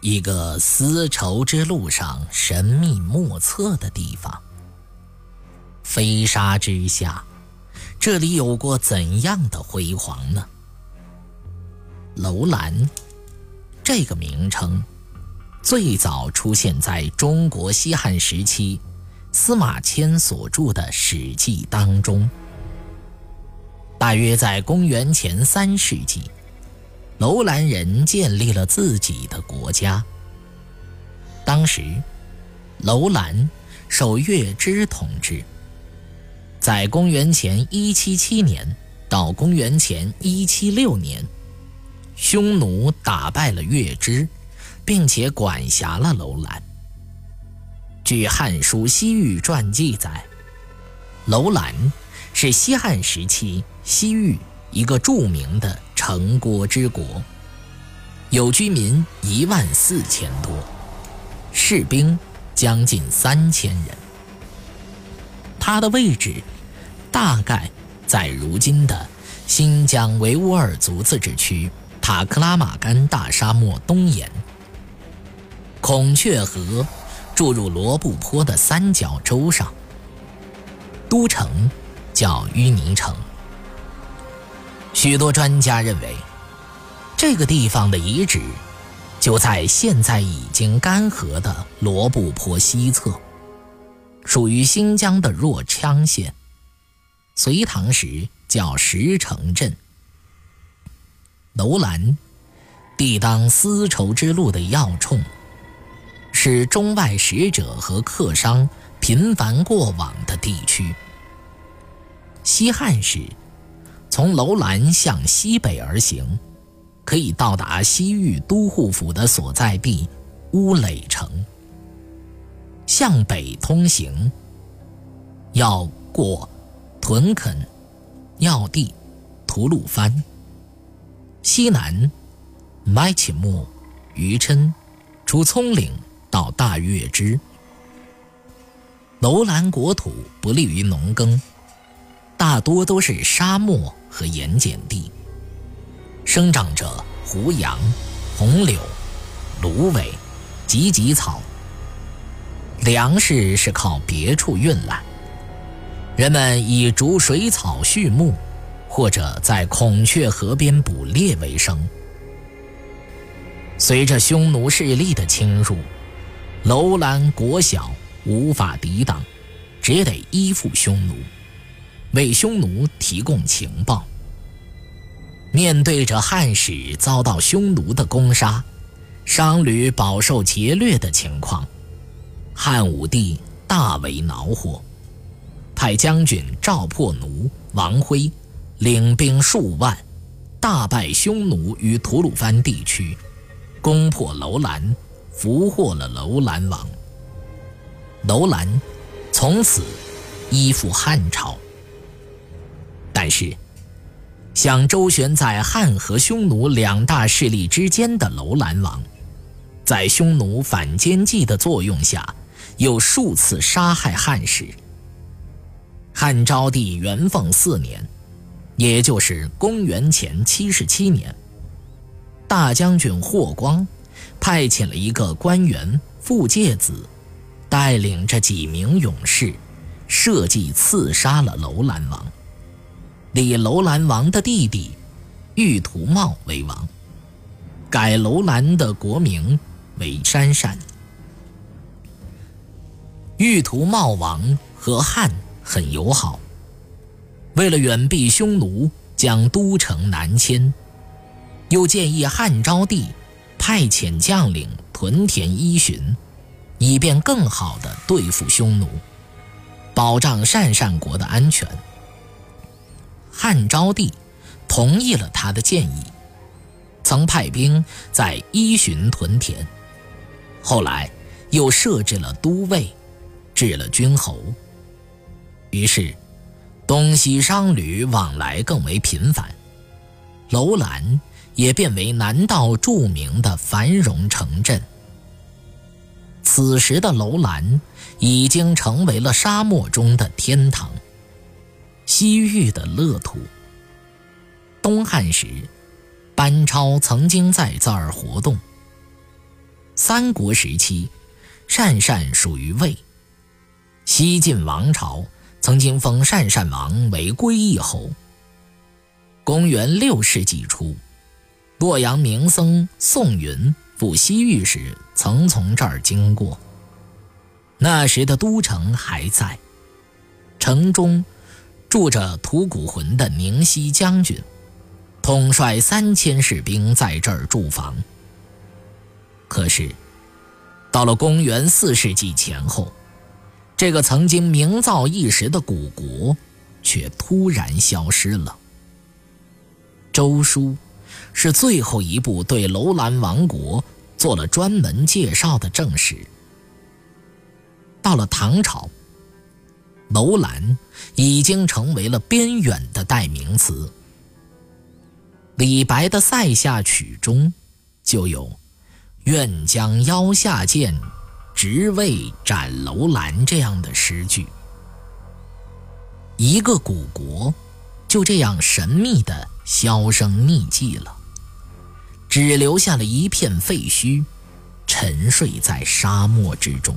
一个丝绸之路上神秘莫测的地方。飞沙之下，这里有过怎样的辉煌呢？楼兰这个名称最早出现在中国西汉时期司马迁所著的《史记》当中，大约在公元前三世纪。楼兰人建立了自己的国家。当时，楼兰受月支统治。在公元前一七七年到公元前一七六年，匈奴打败了月支，并且管辖了楼兰。据《汉书·西域传》记载，楼兰是西汉时期西域一个著名的。城郭之国，有居民一万四千多，士兵将近三千人。它的位置大概在如今的新疆维吾尔族自治区塔克拉玛干大沙漠东沿，孔雀河注入罗布泊的三角洲上。都城叫淤泥城。许多专家认为，这个地方的遗址就在现在已经干涸的罗布泊西侧，属于新疆的若羌县。隋唐时叫石城镇。楼兰，地当丝绸之路的要冲，是中外使者和客商频繁过往的地区。西汉时。从楼兰向西北而行，可以到达西域都护府的所在地乌垒城。向北通行，要过屯垦要地吐鲁番。西南麦起木、于琛，出葱岭到大月支。楼兰国土不利于农耕。大多都是沙漠和盐碱地，生长着胡杨、红柳、芦苇、芨芨草。粮食是靠别处运来，人们以逐水草、畜牧，或者在孔雀河边捕猎为生。随着匈奴势力的侵入，楼兰国小，无法抵挡，只得依附匈奴。为匈奴提供情报。面对着汉使遭到匈奴的攻杀，商旅饱受劫掠的情况，汉武帝大为恼火，派将军赵破奴、王辉领兵数万，大败匈奴于吐鲁番地区，攻破楼兰，俘获了楼兰王。楼兰从此依附汉朝。但是，想周旋在汉和匈奴两大势力之间的楼兰王，在匈奴反间计的作用下，又数次杀害汉使。汉昭帝元凤四年，也就是公元前七十七年，大将军霍光派遣了一个官员傅介子，带领着几名勇士，设计刺杀了楼兰王。立楼兰王的弟弟玉图茂为王，改楼兰的国名为山善。玉图茂王和汉很友好，为了远避匈奴，将都城南迁，又建议汉昭帝派遣将领屯田依循，以便更好地对付匈奴，保障鄯善国的安全。汉昭帝同意了他的建议，曾派兵在伊寻屯田，后来又设置了都尉，置了君侯。于是，东西商旅往来更为频繁，楼兰也变为南道著名的繁荣城镇。此时的楼兰已经成为了沙漠中的天堂，西域的乐土。东汉时，班超曾经在这儿活动。三国时期，鄯善属于魏。西晋王朝曾经封鄯善王为归义侯。公元六世纪初，洛阳名僧宋云赴西域时，曾从这儿经过。那时的都城还在，城中住着吐谷浑的宁西将军，统帅三千士兵在这儿驻防。可是，到了公元四世纪前后，这个曾经名噪一时的古国，却突然消失了。周书是最后一部对楼兰王国做了专门介绍的正史。到了唐朝，楼兰已经成为了边远的代名词。李白的《塞下曲》中就有。愿将腰下剑，直为斩楼兰。这样的诗句，一个古国就这样神秘的销声匿迹了，只留下了一片废墟，沉睡在沙漠之中。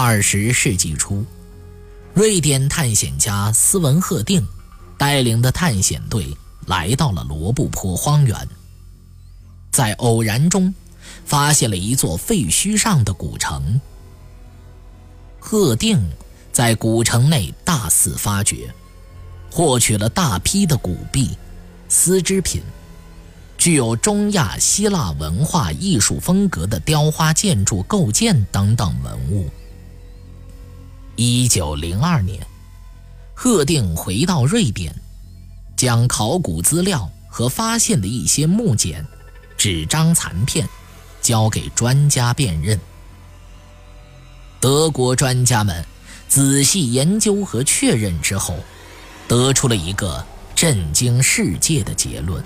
二十世纪初，瑞典探险家斯文赫定带领的探险队来到了罗布泊荒原。在偶然中，发现了一座废墟上的古城。赫定在古城内大肆发掘，获取了大批的古币、丝织品，具有中亚希腊文化艺术风格的雕花建筑构件等等文物。一九零二年，贺定回到瑞典，将考古资料和发现的一些木简。纸张残片交给专家辨认。德国专家们仔细研究和确认之后，得出了一个震惊世界的结论：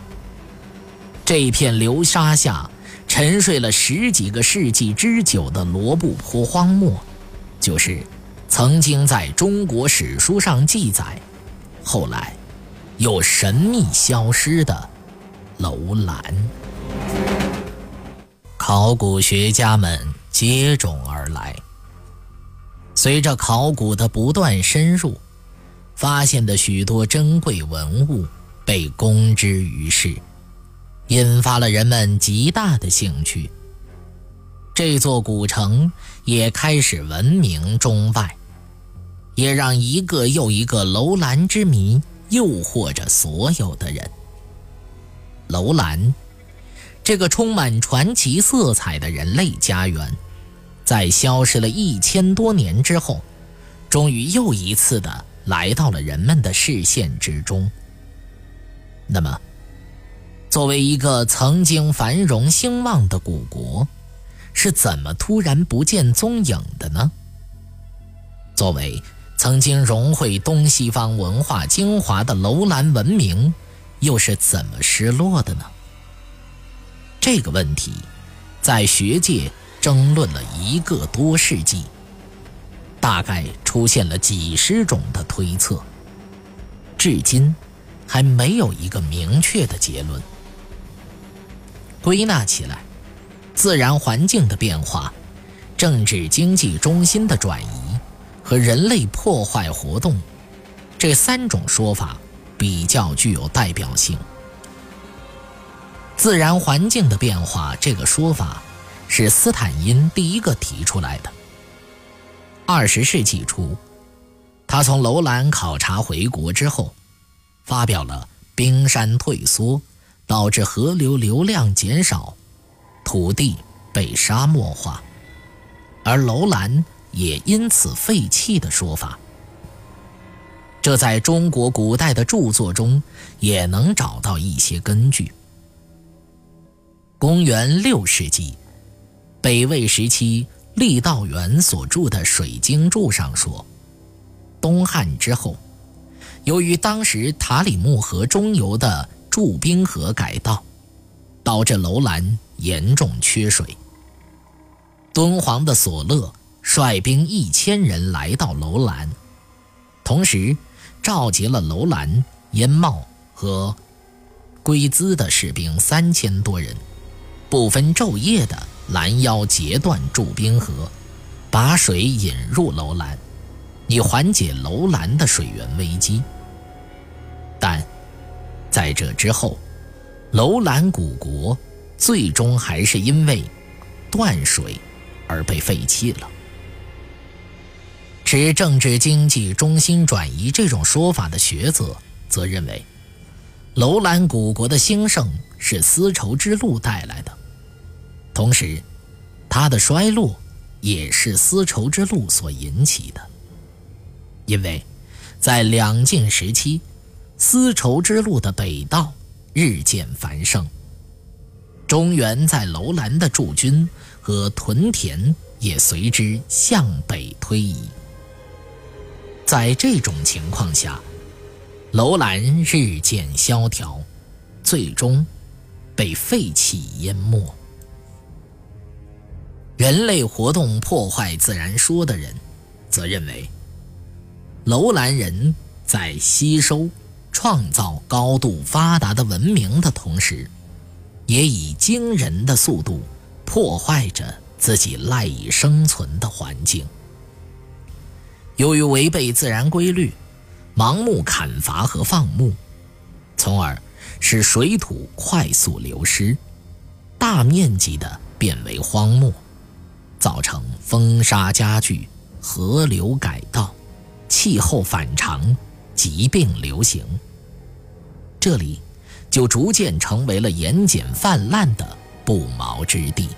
这片流沙下沉睡了十几个世纪之久的罗布泊荒漠，就是曾经在中国史书上记载，后来又神秘消失的楼兰。考古学家们接踵而来。随着考古的不断深入，发现的许多珍贵文物被公之于世，引发了人们极大的兴趣。这座古城也开始闻名中外，也让一个又一个楼兰之谜诱惑着所有的人。楼兰。这个充满传奇色彩的人类家园，在消失了一千多年之后，终于又一次的来到了人们的视线之中。那么，作为一个曾经繁荣兴旺的古国，是怎么突然不见踪影的呢？作为曾经融汇东西方文化精华的楼兰文明，又是怎么失落的呢？这个问题，在学界争论了一个多世纪，大概出现了几十种的推测，至今还没有一个明确的结论。归纳起来，自然环境的变化、政治经济中心的转移和人类破坏活动，这三种说法比较具有代表性。自然环境的变化这个说法，是斯坦因第一个提出来的。二十世纪初，他从楼兰考察回国之后，发表了冰山退缩导致河流流量减少，土地被沙漠化，而楼兰也因此废弃的说法。这在中国古代的著作中也能找到一些根据。公元六世纪，北魏时期郦道元所著的《水经注》上说，东汉之后，由于当时塔里木河中游的注冰河改道，导致楼兰严重缺水。敦煌的索勒率兵一千人来到楼兰，同时召集了楼兰、燕茂和龟兹的士兵三千多人，不分昼夜的拦腰截断驻兵河，把水引入楼兰，以缓解楼兰的水源危机。但在这之后，楼兰古国最终还是因为断水。而被废弃了。持政治经济中心转移这种说法的学者则认为，楼兰古国的兴盛是丝绸之路带来的，同时，它的衰落也是丝绸之路所引起的。因为，在两晋时期，丝绸之路的北道日渐繁盛，中原在楼兰的驻军。和屯田也随之向北推移。在这种情况下，楼兰日渐萧条，最终被废弃淹没。人类活动破坏自然说的人，则认为，楼兰人在吸收、创造高度发达的文明的同时，也以惊人的速度。破坏着自己赖以生存的环境。由于违背自然规律，盲目砍伐和放牧，从而使水土快速流失，大面积的变为荒漠，造成风沙加剧、河流改道、气候反常、疾病流行。这里就逐渐成为了盐碱泛滥的不毛之地。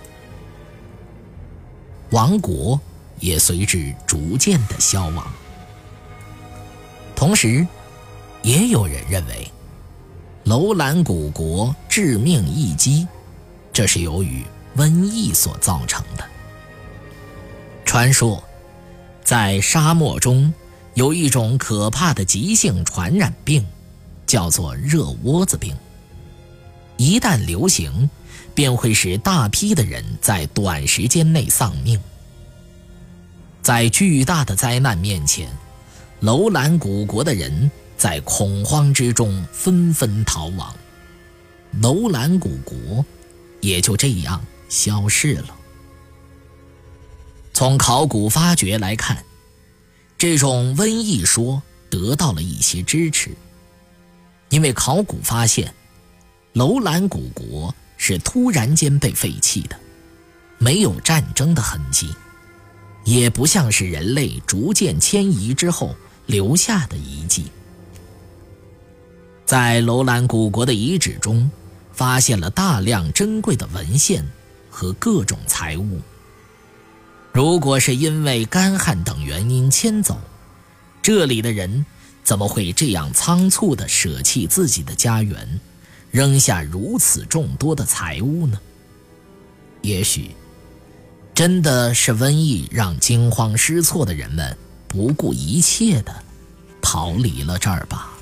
王国也随之逐渐的消亡。同时，也有人认为，楼兰古国致命一击，这是由于瘟疫所造成的。传说，在沙漠中有一种可怕的急性传染病，叫做热窝子病。一旦流行，便会使大批的人在短时间内丧命。在巨大的灾难面前，楼兰古国的人在恐慌之中纷纷逃亡，楼兰古国也就这样消逝了。从考古发掘来看，这种瘟疫说得到了一些支持，因为考古发现。楼兰古国是突然间被废弃的，没有战争的痕迹，也不像是人类逐渐迁移之后留下的遗迹。在楼兰古国的遗址中，发现了大量珍贵的文献和各种财物。如果是因为干旱等原因迁走，这里的人怎么会这样仓促地舍弃自己的家园？扔下如此众多的财物呢？也许，真的是瘟疫让惊慌失措的人们不顾一切的逃离了这儿吧。